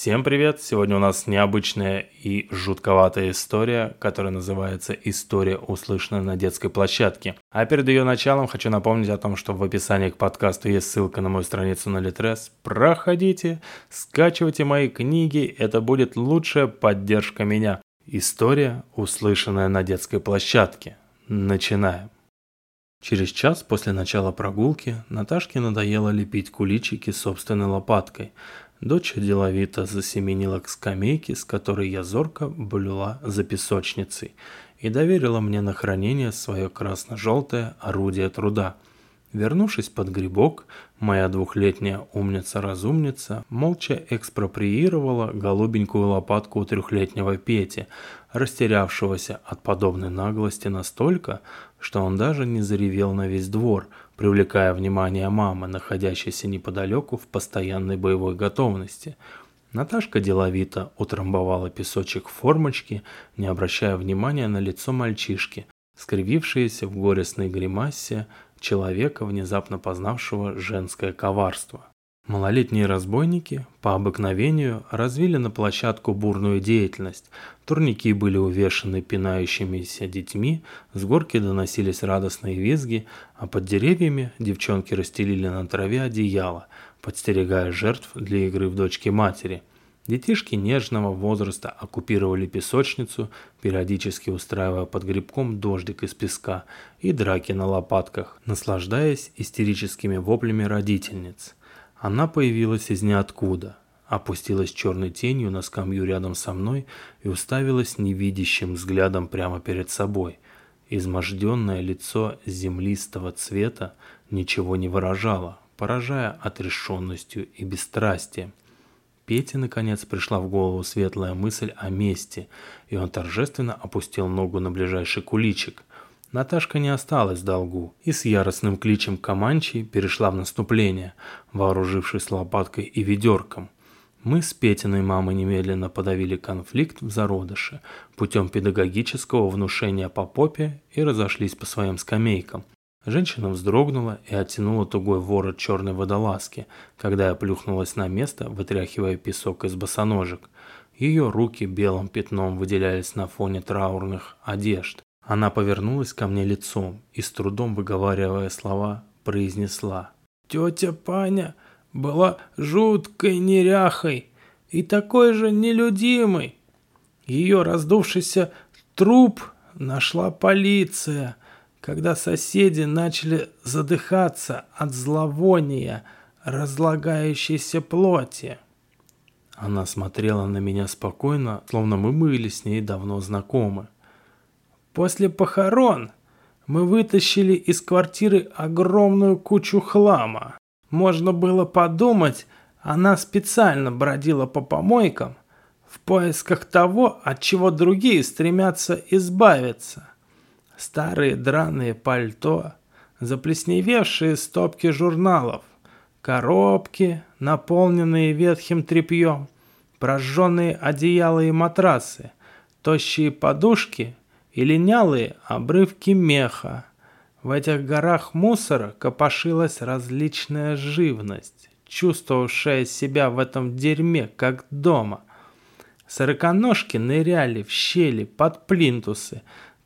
Всем привет! Сегодня у нас необычная и жутковатая история, которая называется «История, услышанная на детской площадке». А перед ее началом хочу напомнить о том, что в описании к подкасту есть ссылка на мою страницу на Литрес. Проходите, скачивайте мои книги, это будет лучшая поддержка меня. История, услышанная на детской площадке. Начинаем. Через час после начала прогулки Наташке надоело лепить куличики собственной лопаткой – Дочь деловито засеменила к скамейке, с которой я зорко блюла за песочницей, и доверила мне на хранение свое красно-желтое орудие труда. Вернувшись под грибок, моя двухлетняя умница-разумница молча экспроприировала голубенькую лопатку у трехлетнего Пети, растерявшегося от подобной наглости настолько, что он даже не заревел на весь двор – привлекая внимание мамы, находящейся неподалеку в постоянной боевой готовности. Наташка деловито утрамбовала песочек в формочке, не обращая внимания на лицо мальчишки, скривившееся в горестной гримасе человека, внезапно познавшего женское коварство. Малолетние разбойники по обыкновению развили на площадку бурную деятельность. Турники были увешаны пинающимися детьми, с горки доносились радостные визги, а под деревьями девчонки расстелили на траве одеяло, подстерегая жертв для игры в дочки матери. Детишки нежного возраста оккупировали песочницу, периодически устраивая под грибком дождик из песка и драки на лопатках, наслаждаясь истерическими воплями родительниц. Она появилась из ниоткуда, опустилась черной тенью на скамью рядом со мной и уставилась невидящим взглядом прямо перед собой. Изможденное лицо землистого цвета ничего не выражало, поражая отрешенностью и бесстрастием. Пете, наконец, пришла в голову светлая мысль о мести, и он торжественно опустил ногу на ближайший куличик. Наташка не осталась в долгу и с яростным кличем Каманчи перешла в наступление, вооружившись лопаткой и ведерком. Мы с Петиной мамой немедленно подавили конфликт в зародыше путем педагогического внушения по попе и разошлись по своим скамейкам. Женщина вздрогнула и оттянула тугой ворот черной водолазки, когда я плюхнулась на место, вытряхивая песок из босоножек. Ее руки белым пятном выделялись на фоне траурных одежд. Она повернулась ко мне лицом и, с трудом выговаривая слова, произнесла. «Тетя Паня была жуткой неряхой и такой же нелюдимой. Ее раздувшийся труп нашла полиция, когда соседи начали задыхаться от зловония разлагающейся плоти». Она смотрела на меня спокойно, словно мы были с ней давно знакомы. После похорон мы вытащили из квартиры огромную кучу хлама. Можно было подумать, она специально бродила по помойкам в поисках того, от чего другие стремятся избавиться. Старые драные пальто, заплесневевшие стопки журналов, коробки, наполненные ветхим тряпьем, прожженные одеяла и матрасы, тощие подушки и линялые обрывки меха. В этих горах мусора копошилась различная живность, чувствовавшая себя в этом дерьме как дома. Сороконожки ныряли в щели под плинтусы,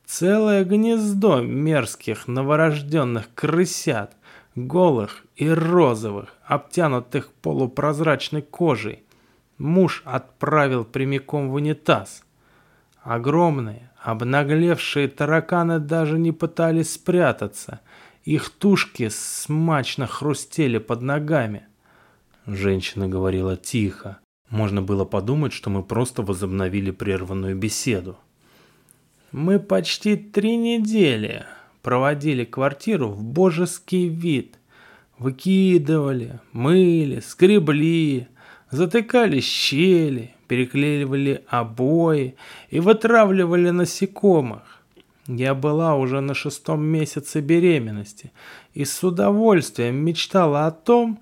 целое гнездо мерзких новорожденных крысят, голых и розовых, обтянутых полупрозрачной кожей. Муж отправил прямиком в унитаз. Огромные, Обнаглевшие тараканы даже не пытались спрятаться. Их тушки смачно хрустели под ногами. Женщина говорила тихо. Можно было подумать, что мы просто возобновили прерванную беседу. Мы почти три недели проводили квартиру в божеский вид. Выкидывали, мыли, скребли, затыкали щели, переклеивали обои и вытравливали насекомых. Я была уже на шестом месяце беременности и с удовольствием мечтала о том,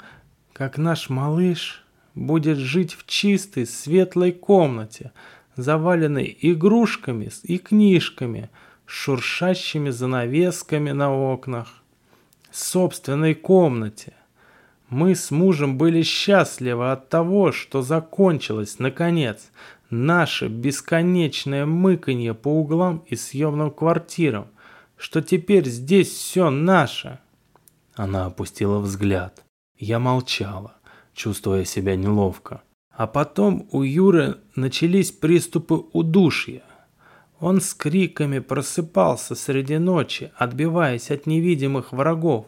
как наш малыш будет жить в чистой, светлой комнате, заваленной игрушками и книжками, шуршащими занавесками на окнах, собственной комнате. Мы с мужем были счастливы от того, что закончилось, наконец, наше бесконечное мыканье по углам и съемным квартирам, что теперь здесь все наше. Она опустила взгляд. Я молчала, чувствуя себя неловко. А потом у Юры начались приступы удушья. Он с криками просыпался среди ночи, отбиваясь от невидимых врагов.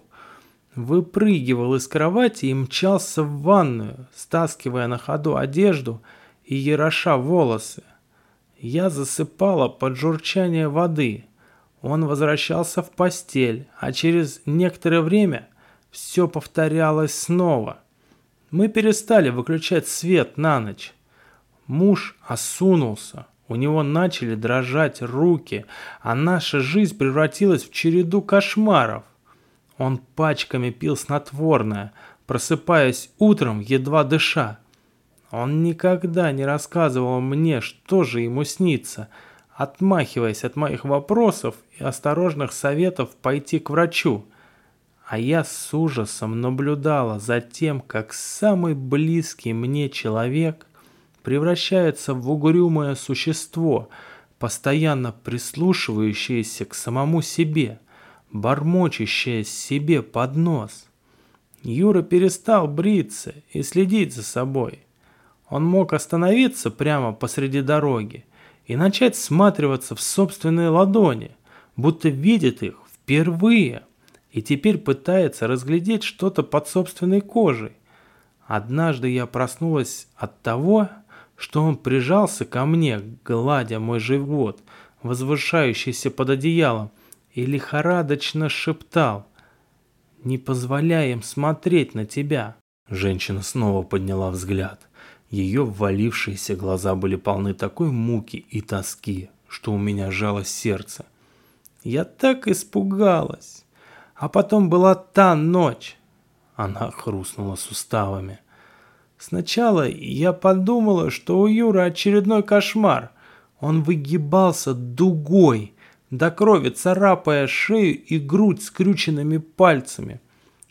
Выпрыгивал из кровати и мчался в ванную, стаскивая на ходу одежду и ероша волосы. Я засыпала под журчание воды. Он возвращался в постель, а через некоторое время все повторялось снова. Мы перестали выключать свет на ночь. Муж осунулся. У него начали дрожать руки, а наша жизнь превратилась в череду кошмаров. Он пачками пил снотворное, просыпаясь утром, едва дыша. Он никогда не рассказывал мне, что же ему снится, отмахиваясь от моих вопросов и осторожных советов пойти к врачу. А я с ужасом наблюдала за тем, как самый близкий мне человек превращается в угрюмое существо, постоянно прислушивающееся к самому себе, бормочащее себе под нос. Юра перестал бриться и следить за собой. Он мог остановиться прямо посреди дороги и начать всматриваться в собственные ладони, будто видит их впервые, и теперь пытается разглядеть что-то под собственной кожей. Однажды я проснулась от того, что он прижался ко мне, гладя мой живот, возвышающийся под одеялом, и лихорадочно шептал «Не позволяй им смотреть на тебя». Женщина снова подняла взгляд. Ее ввалившиеся глаза были полны такой муки и тоски, что у меня жало сердце. Я так испугалась. А потом была та ночь. Она хрустнула суставами. Сначала я подумала, что у Юры очередной кошмар. Он выгибался дугой, до крови царапая шею и грудь скрюченными пальцами.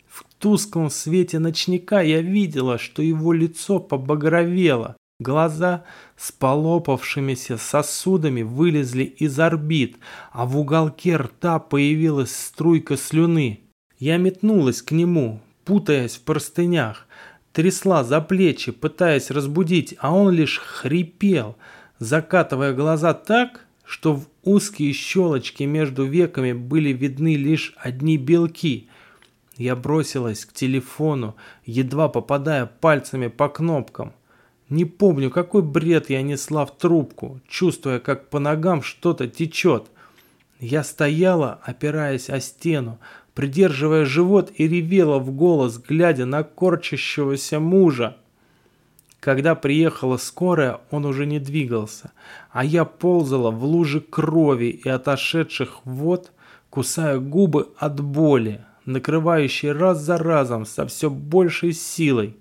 В тусклом свете ночника я видела, что его лицо побагровело. Глаза с полопавшимися сосудами вылезли из орбит, а в уголке рта появилась струйка слюны. Я метнулась к нему, путаясь в простынях, трясла за плечи, пытаясь разбудить, а он лишь хрипел, закатывая глаза так, что в узкие щелочки между веками были видны лишь одни белки. Я бросилась к телефону, едва попадая пальцами по кнопкам. Не помню, какой бред я несла в трубку, чувствуя, как по ногам что-то течет. Я стояла, опираясь о стену, придерживая живот и ревела в голос, глядя на корчащегося мужа. Когда приехала скорая, он уже не двигался, а я ползала в луже крови и отошедших вод, кусая губы от боли, накрывающей раз за разом со все большей силой.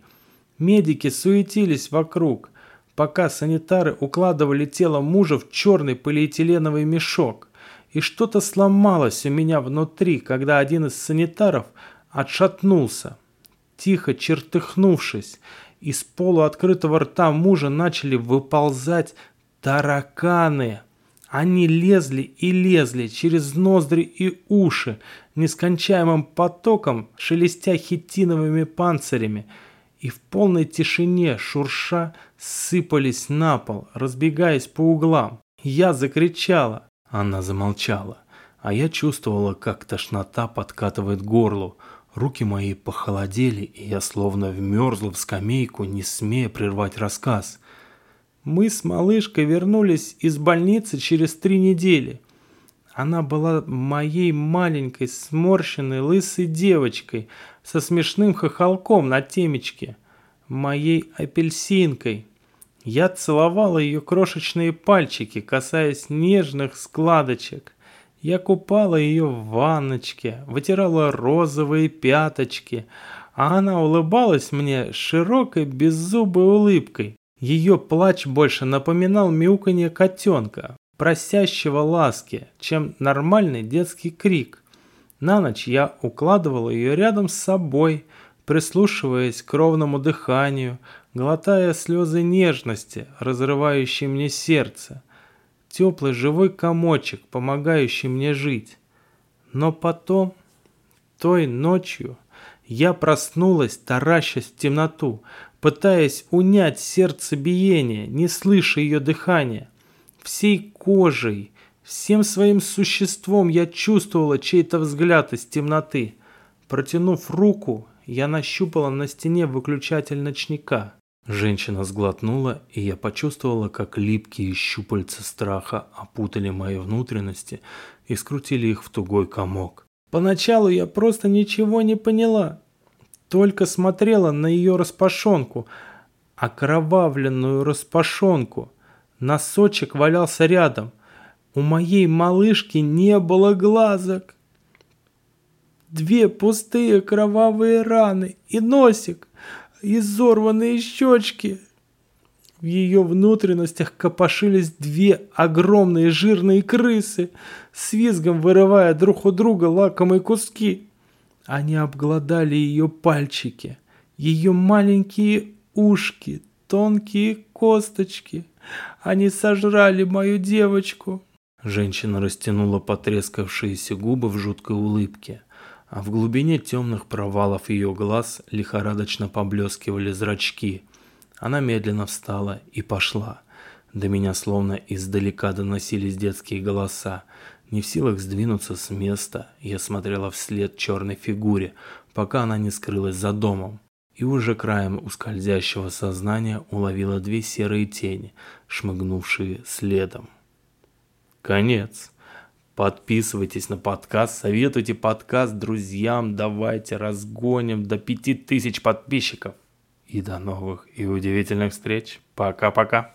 Медики суетились вокруг, пока санитары укладывали тело мужа в черный полиэтиленовый мешок и что-то сломалось у меня внутри, когда один из санитаров отшатнулся. Тихо чертыхнувшись, из полуоткрытого рта мужа начали выползать тараканы. Они лезли и лезли через ноздри и уши, нескончаемым потоком, шелестя хитиновыми панцирями, и в полной тишине шурша сыпались на пол, разбегаясь по углам. Я закричала. Она замолчала, а я чувствовала, как тошнота подкатывает горлу. Руки мои похолодели, и я словно вмерзла в скамейку, не смея прервать рассказ. Мы с малышкой вернулись из больницы через три недели. Она была моей маленькой, сморщенной, лысой девочкой со смешным хохолком на темечке, моей апельсинкой. Я целовала ее крошечные пальчики, касаясь нежных складочек. Я купала ее в ванночке, вытирала розовые пяточки, а она улыбалась мне широкой беззубой улыбкой. Ее плач больше напоминал мяуканье котенка, просящего ласки, чем нормальный детский крик. На ночь я укладывала ее рядом с собой, прислушиваясь к ровному дыханию, глотая слезы нежности, разрывающие мне сердце, теплый живой комочек, помогающий мне жить. Но потом, той ночью, я проснулась, таращась в темноту, пытаясь унять сердцебиение, не слыша ее дыхания. Всей кожей, всем своим существом я чувствовала чей-то взгляд из темноты. Протянув руку, я нащупала на стене выключатель ночника. Женщина сглотнула, и я почувствовала, как липкие щупальца страха опутали мои внутренности и скрутили их в тугой комок. Поначалу я просто ничего не поняла, только смотрела на ее распашонку, окровавленную распашонку. Носочек валялся рядом. У моей малышки не было глазок. Две пустые кровавые раны и носик изорванные щечки. В ее внутренностях копошились две огромные жирные крысы, с визгом вырывая друг у друга лакомые куски. Они обглодали ее пальчики, ее маленькие ушки, тонкие косточки. Они сожрали мою девочку. Женщина растянула потрескавшиеся губы в жуткой улыбке а в глубине темных провалов ее глаз лихорадочно поблескивали зрачки. Она медленно встала и пошла. До меня словно издалека доносились детские голоса. Не в силах сдвинуться с места, я смотрела вслед черной фигуре, пока она не скрылась за домом. И уже краем ускользящего сознания уловила две серые тени, шмыгнувшие следом. Конец. Подписывайтесь на подкаст, советуйте подкаст друзьям, давайте разгоним до 5000 подписчиков. И до новых и удивительных встреч. Пока-пока.